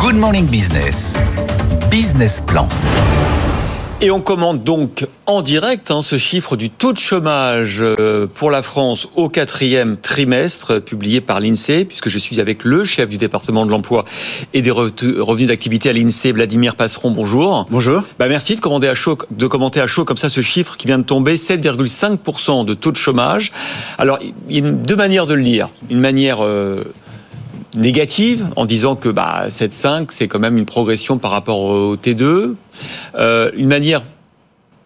Good Morning Business. Business Plan. Et on commente donc en direct hein, ce chiffre du taux de chômage euh, pour la France au quatrième trimestre publié par l'INSEE, puisque je suis avec le chef du département de l'emploi et des revenus d'activité à l'INSEE, Vladimir Passeron. Bonjour. Bonjour. Bah merci de, commander à chaud, de commenter à chaud comme ça ce chiffre qui vient de tomber, 7,5% de taux de chômage. Alors, il y a deux manières de le lire. Une manière... Euh, négative en disant que bah, 7,5 c'est quand même une progression par rapport au T2. Euh, une manière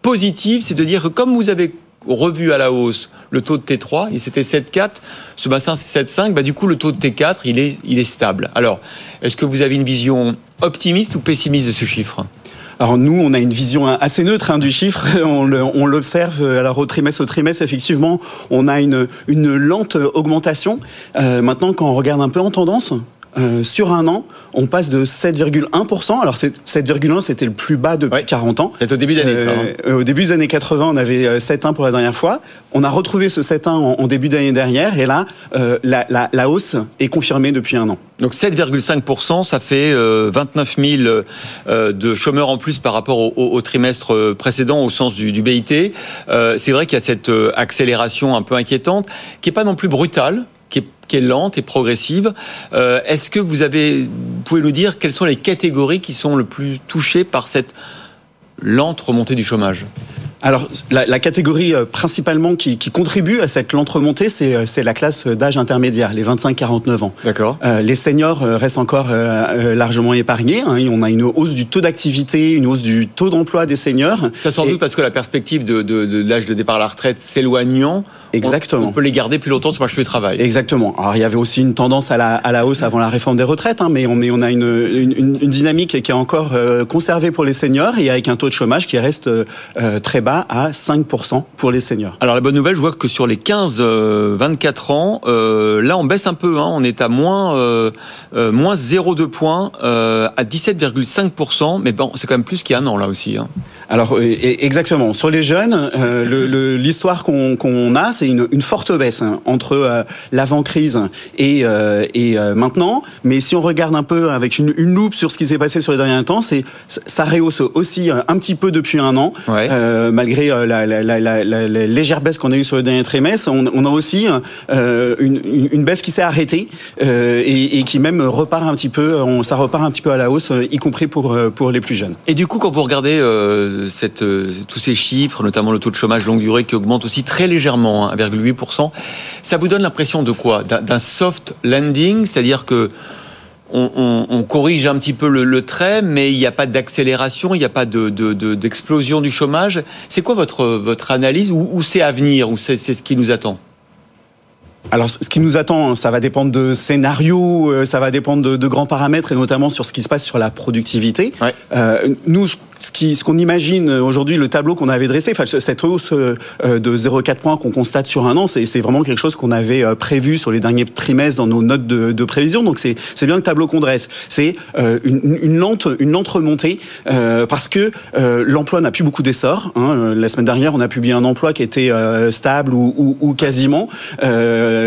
positive, c'est de dire que comme vous avez revu à la hausse le taux de T3, et c'était 7,4, ce bassin c'est 7,5, bah, du coup le taux de T4 il est, il est stable. Alors, est-ce que vous avez une vision optimiste ou pessimiste de ce chiffre? Alors nous, on a une vision assez neutre hein, du chiffre. On l'observe. Euh, alors au trimestre au trimestre, effectivement, on a une, une lente augmentation. Euh, maintenant, quand on regarde un peu en tendance, euh, sur un an, on passe de 7,1%. Alors 7,1, c'était le plus bas depuis 40 ans. C'est au début d'année. Hein. Euh, au début des années 80, on avait 7,1 euh, pour la dernière fois. On a retrouvé ce 7,1 en, en, début d'année dernière, et là, la, la, la, hausse est confirmée depuis un an. Donc 7,5%, ça fait 29 000 de chômeurs en plus par rapport au, au, trimestre précédent au sens du, du BIT. C'est vrai qu'il y a cette accélération un peu inquiétante, qui est pas non plus brutale qui est, lente et progressive. Euh, est-ce que vous avez, vous pouvez nous dire quelles sont les catégories qui sont le plus touchées par cette lente remontée du chômage? Alors, la, catégorie euh, principalement qui, contribue à cette lente remontée, c'est euh, la classe d'âge intermédiaire, les 25-49 ans. D'accord. les seniors restent encore largement épargnés. Hein. On a une hausse du taux d'activité, une hausse du taux d'emploi des seniors. Ça sans doute parce que la perspective de, de l'âge de départ à la retraite s'éloignant Exactement. On, peut les garder plus longtemps sur le marché du travail. Exactement. Alors il y avait aussi une tendance à la, à la hausse avant la réforme des retraites, hein, mais on, est, on a une, une, une, dynamique qui est encore euh, conservée pour les seniors et avec un taux de chômage qui reste euh, très bas à 5% pour les seniors. Alors la bonne nouvelle, je vois que sur les 15-24 euh, ans, là on baisse un peu, hein, on est à moins, moins 0,2 points à 17,5%, mais bon, c'est quand même plus qu'il y a un an là aussi. Hein. Alors exactement. Sur les jeunes, l'histoire qu'on a, c'est une, forte baisse hein, entre euh, l'avant-crise et, euh, et euh, maintenant. Mais si on regarde un peu avec une, loupe sur ce qui s'est passé sur les derniers temps, c'est ça rehausse aussi un petit peu depuis un an, malgré la, légère baisse qu'on a eue sur le dernier trimestre. On, a aussi une, baisse qui s'est arrêtée et, qui même repart un petit peu, on, ça repart un petit peu à la hausse, y compris pour, pour les plus jeunes. Et du coup, quand vous regardez cette, tous ces chiffres, notamment le taux de chômage longue durée qui augmente aussi très légèrement, hein, 1,8%. Ça vous donne l'impression de quoi? D'un soft landing, c'est-à-dire que on, corrige un petit peu le, trait, mais il n'y a pas d'accélération, il n'y a pas d'explosion du chômage. C'est quoi votre, votre analyse? Ou, c'est à venir? Ou c'est ce qui nous attend? Alors, ce qui nous attend, ça va dépendre de scénarios, euh, ça va dépendre de, grands paramètres, et notamment sur ce qui se passe sur la productivité. Euh, nous, ce qu'on imagine aujourd'hui, le tableau qu'on avait dressé, enfin, cette hausse euh, de 0,4 points qu'on constate sur un an, c'est vraiment quelque chose qu'on avait euh, prévu sur les derniers trimestres dans nos notes de, prévision. Donc c'est bien le tableau qu'on dresse. C'est euh, une, lente, une lente remontée parce que l'emploi n'a plus beaucoup d'essor. Hein. La semaine dernière, on a publié un emploi qui était stable ou, quasiment.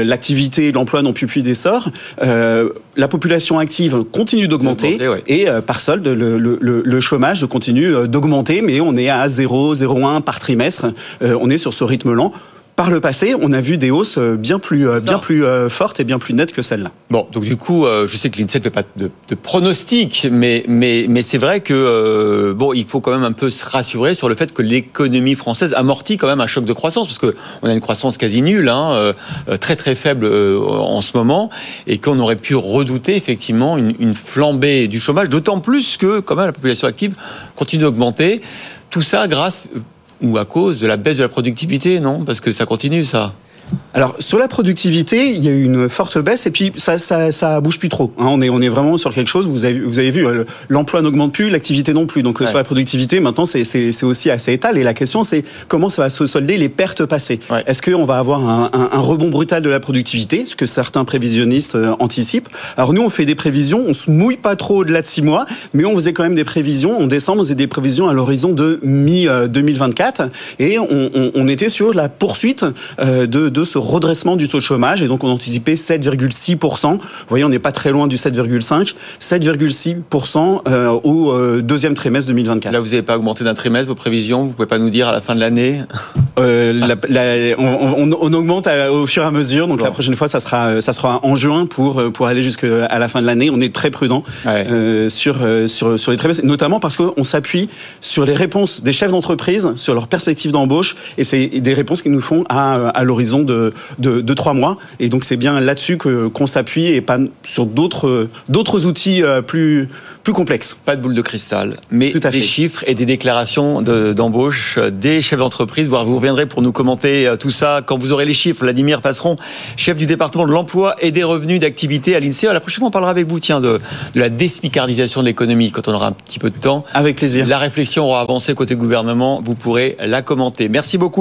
L'activité et l'emploi n'ont plus plus d'essor. la population active continue d'augmenter et par solde, le, le chômage continue euh, d'augmenter, mais on est à 0, 0,1 par trimestre. Euh, on est sur ce rythme lent par le passé, on a vu des hausses euh, bien plus, bien plus fortes et bien plus nettes que celles-là. Bon, donc du coup, je sais que l'INSEE ne fait pas de, de pronostic, mais, mais, mais c'est vrai que bon, il faut quand même un peu se rassurer sur le fait que l'économie française amortit quand même un choc de croissance, parce qu'on a une croissance quasi nulle, hein, très très faible en ce moment, et qu'on aurait pu redouter effectivement une, une flambée du chômage, d'autant plus que quand même la population active continue d'augmenter. Tout ça grâce ou à cause de la baisse de la productivité, non? Parce que ça continue, ça. Alors sur la productivité, il y a eu une forte baisse et puis ça ça, ça bouge plus trop. Hein. on est on est vraiment sur quelque chose. Vous avez vous avez vu euh, l'emploi n'augmente plus, l'activité non plus. Donc euh, sur la productivité, maintenant c'est c'est aussi assez étal. Et la question c'est comment ça va se solder les pertes passées. Est-ce qu'on va avoir un, un, rebond brutal de la productivité, ce que certains prévisionnistes euh, anticipent? Alors nous on fait des prévisions, on se mouille pas trop au-delà de six mois, mais on faisait quand même des prévisions. En décembre, on faisait des prévisions à l'horizon de mi 2024 et on, on, on, était sur la poursuite de de ce redressement du taux de chômage. Et donc, on anticipait 7,6%. Vous voyez, on n'est pas très loin du 7,5%. 7,6% euh, au euh, deuxième trimestre 2024. Là, vous n'avez pas augmenté d'un trimestre vos prévisions? Vous pouvez pas nous dire à la fin de l'année? Euh, on, on, augmente au fur et à mesure. Donc, la prochaine fois, ça sera, ça sera en juin pour, pour aller jusqu'à la fin de l'année. On est très prudent sur, sur, sur les trimestres, notamment parce qu'on s'appuie sur les réponses des chefs d'entreprise, sur leurs perspectives d'embauche. Et c'est des réponses qu'ils nous font à, à l'horizon de, de, trois mois. Et donc, c'est bien là-dessus qu'on s'appuie et pas sur d'autres d'autres outils euh, plus, plus complexes. Pas de boule de cristal, mais des chiffres et des déclarations d'embauche euh, des chefs d'entreprise. Vous reviendrez pour nous commenter euh, tout ça quand vous aurez les chiffres. Vladimir Passeron, chef du département de l'emploi et des revenus d'activité à l'INSEE. La prochaine fois, on parlera avec vous tiens, de, de la déspicardisation de l'économie quand on aura un petit peu de temps. Avec plaisir. La réflexion aura avancé côté gouvernement. Vous pourrez la commenter. Merci beaucoup.